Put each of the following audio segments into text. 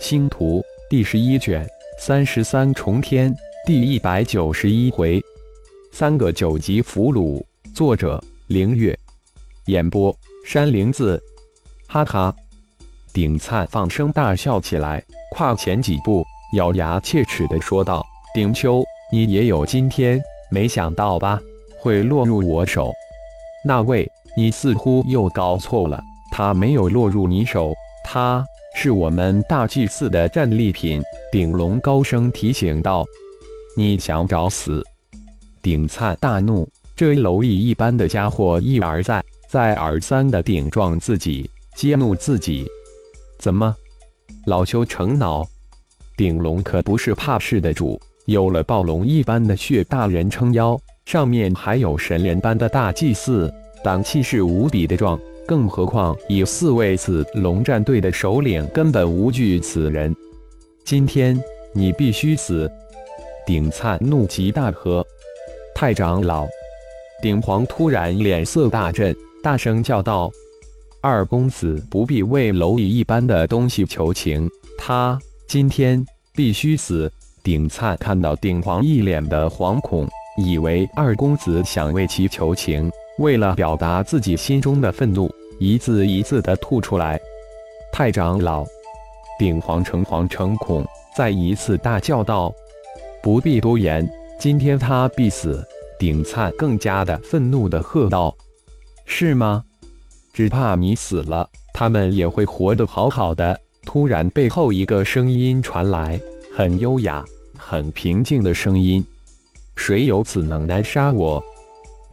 星图第十一卷三十三重天第一百九十一回，三个九级俘虏。作者：凌月。演播：山灵子。哈哈！顶灿放声大笑起来，跨前几步，咬牙切齿地说道：“顶秋，你也有今天，没想到吧？会落入我手。那位，你似乎又搞错了，他没有落入你手，他……”是我们大祭司的战利品，顶龙高声提醒道：“你想找死？”顶灿大怒，这蝼蚁一般的家伙一而再、再而三的顶撞自己，激怒自己。怎么，老邱成恼？顶龙可不是怕事的主，有了暴龙一般的血大人撑腰，上面还有神人般的大祭司，胆气势无比的壮。更何况，以四位子龙战队的首领根本无惧此人。今天你必须死！顶灿怒极大喝：“太长老！”顶皇突然脸色大震，大声叫道：“二公子不必为蝼蚁一般的东西求情，他今天必须死！”顶灿看到顶皇一脸的惶恐，以为二公子想为其求情，为了表达自己心中的愤怒。一字一字的吐出来，太长老，顶皇诚惶诚恐，再一次大叫道：“不必多言，今天他必死！”顶灿更加的愤怒的喝道：“是吗？只怕你死了，他们也会活得好好的。”突然，背后一个声音传来，很优雅、很平静的声音：“谁有此能耐杀我？”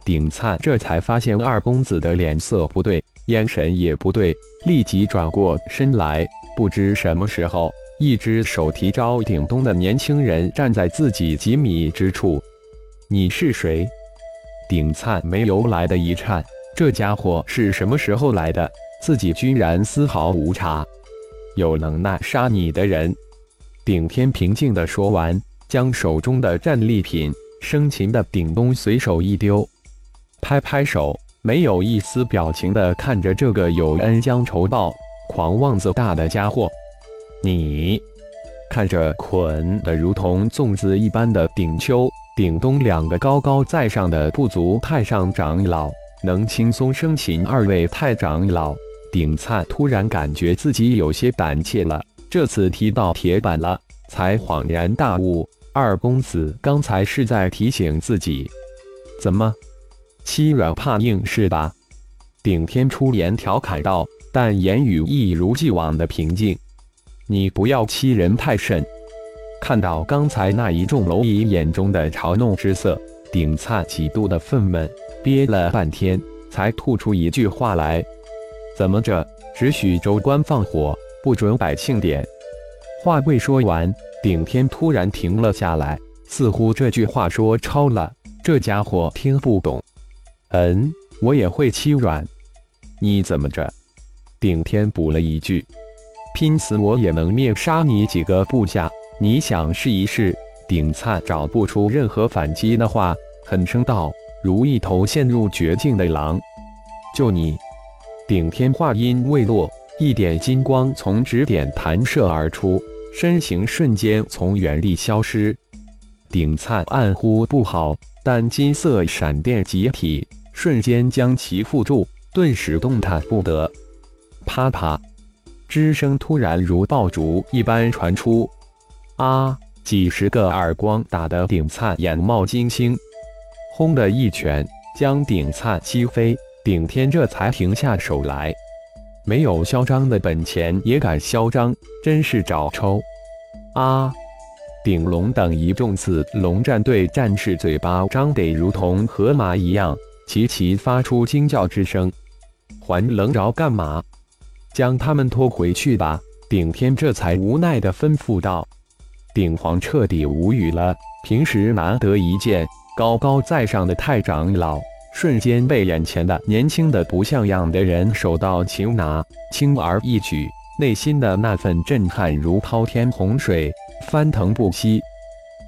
顶灿这才发现二公子的脸色不对。眼神也不对，立即转过身来。不知什么时候，一只手提招顶东的年轻人站在自己几米之处。你是谁？顶灿没由来的一颤，这家伙是什么时候来的？自己居然丝毫无察。有能耐杀你的人。顶天平静地说完，将手中的战利品生擒的顶东随手一丢，拍拍手。没有一丝表情的看着这个有恩将仇报、狂妄自大的家伙，你看着捆的如同粽子一般的顶秋、顶东两个高高在上的部族太上长老，能轻松生擒二位太长老。顶灿突然感觉自己有些胆怯了，这次踢到铁板了，才恍然大悟：二公子刚才是在提醒自己，怎么？欺软怕硬是吧？顶天出言调侃道，但言语一如既往的平静。你不要欺人太甚。看到刚才那一众蝼蚁眼中的嘲弄之色，顶灿几度的愤懑，憋了半天才吐出一句话来：“怎么着？只许州官放火，不准百姓点？”话未说完，顶天突然停了下来，似乎这句话说超了，这家伙听不懂。嗯，我也会欺软，你怎么着？顶天补了一句：“拼死我也能灭杀你几个部下，你想试一试？”顶灿找不出任何反击的话，狠声道：“如一头陷入绝境的狼。”就你！顶天话音未落，一点金光从指点弹射而出，身形瞬间从原地消失。顶灿暗呼不好，但金色闪电集体。瞬间将其缚住，顿时动弹不得。啪啪，之声突然如爆竹一般传出。啊！几十个耳光打得顶灿眼冒金星，轰的一拳将顶灿击飞。顶天这才停下手来。没有嚣张的本钱也敢嚣张，真是找抽！啊！顶龙等一众子龙战队战士嘴巴张得如同河马一样。齐齐发出惊叫之声，还愣着干嘛？将他们拖回去吧！顶天这才无奈地吩咐道。顶皇彻底无语了，平时难得一见高高在上的太长老，瞬间被眼前的年轻的不像样的人手到擒拿，轻而易举，内心的那份震撼如滔天洪水，翻腾不息。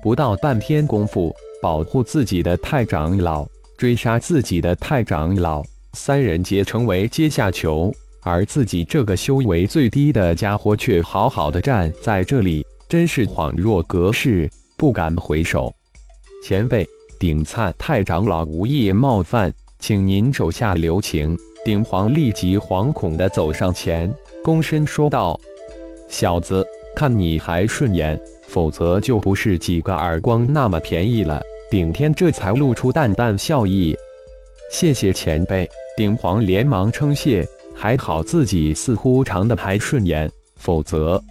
不到半天功夫，保护自己的太长老。追杀自己的太长老，三人皆成为阶下囚。而自己这个修为最低的家伙却好好的站在这里，真是恍若隔世，不敢回首。前辈，顶灿太长老无意冒犯，请您手下留情。顶皇立即惶恐地走上前，躬身说道：“小子，看你还顺眼，否则就不是几个耳光那么便宜了。”顶天这才露出淡淡笑意：“谢谢前辈。”顶皇连忙称谢：“还好自己似乎长得还顺眼，否则……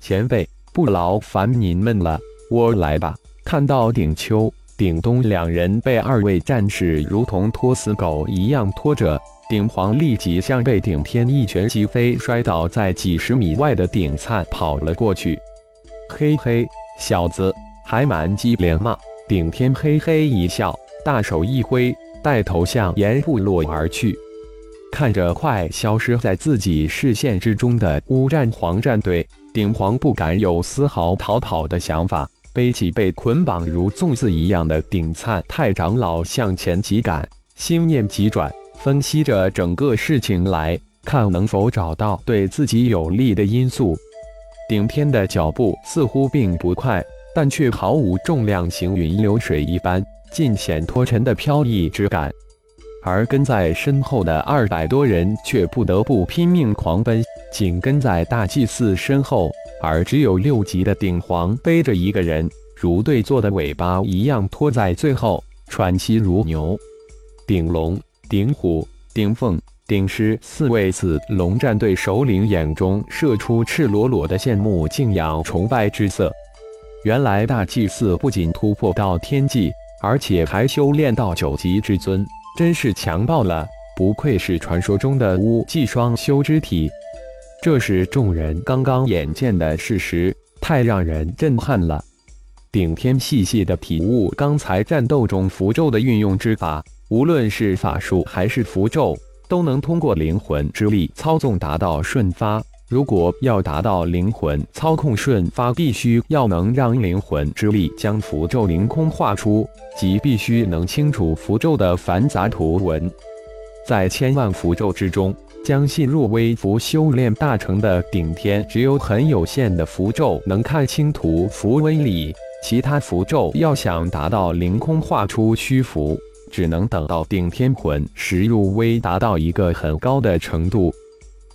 前辈不劳烦您们了，我来吧。”看到顶秋、顶东两人被二位战士如同拖死狗一样拖着。顶皇立即像被顶天一拳击飞、摔倒在几十米外的顶灿跑了过去。嘿嘿，小子，还蛮机灵嘛！顶天嘿嘿一笑，大手一挥，带头向岩部落而去。看着快消失在自己视线之中的乌战皇战队，顶皇不敢有丝毫逃跑的想法，背起被捆绑如粽子一样的顶灿太长老向前急赶，心念急转。分析着整个事情来看，能否找到对自己有利的因素。顶天的脚步似乎并不快，但却毫无重量行云流水一般，尽显脱尘的飘逸之感。而跟在身后的二百多人却不得不拼命狂奔，紧跟在大祭司身后。而只有六级的顶皇背着一个人，如对坐的尾巴一样拖在最后，喘息如牛。顶龙。顶虎、顶凤、顶狮四位子龙战队首领眼中射出赤裸裸的羡慕、敬仰、崇拜之色。原来大祭司不仅突破到天际，而且还修炼到九级至尊，真是强爆了！不愧是传说中的巫祭双修之体。这是众人刚刚眼见的事实，太让人震撼了。顶天细细的体悟刚才战斗中符咒的运用之法。无论是法术还是符咒，都能通过灵魂之力操纵达到瞬发。如果要达到灵魂操控瞬发，必须要能让灵魂之力将符咒凌空画出，即必须能清楚符咒的繁杂图文。在千万符咒之中，将信入微符修炼大成的顶天，只有很有限的符咒能看清图符威力，其他符咒要想达到凌空画出虚符。只能等到顶天魂石入微达到一个很高的程度，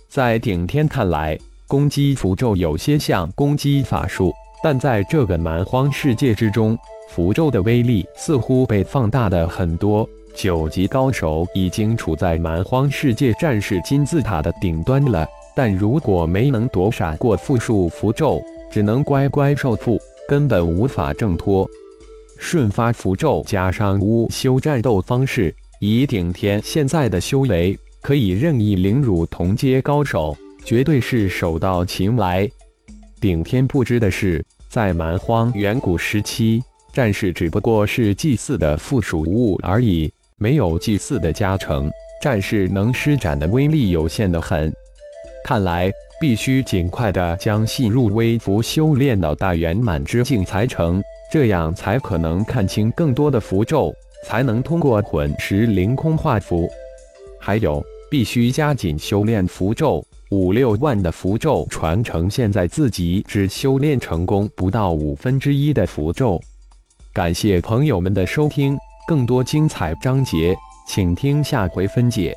在顶天看来，攻击符咒有些像攻击法术，但在这个蛮荒世界之中，符咒的威力似乎被放大的很多。九级高手已经处在蛮荒世界战士金字塔的顶端了，但如果没能躲闪过复数符咒，只能乖乖受缚，根本无法挣脱。瞬发符咒加上巫修战斗方式，以顶天现在的修为，可以任意凌辱同阶高手，绝对是手到擒来。顶天不知的是，在蛮荒远古时期，战士只不过是祭祀的附属物而已，没有祭祀的加成，战士能施展的威力有限的很。看来必须尽快的将细入微符修炼到大圆满之境才成。这样才可能看清更多的符咒，才能通过混石凌空画符。还有，必须加紧修炼符咒。五六万的符咒传承，现在自己只修炼成功不到五分之一的符咒。感谢朋友们的收听，更多精彩章节，请听下回分解。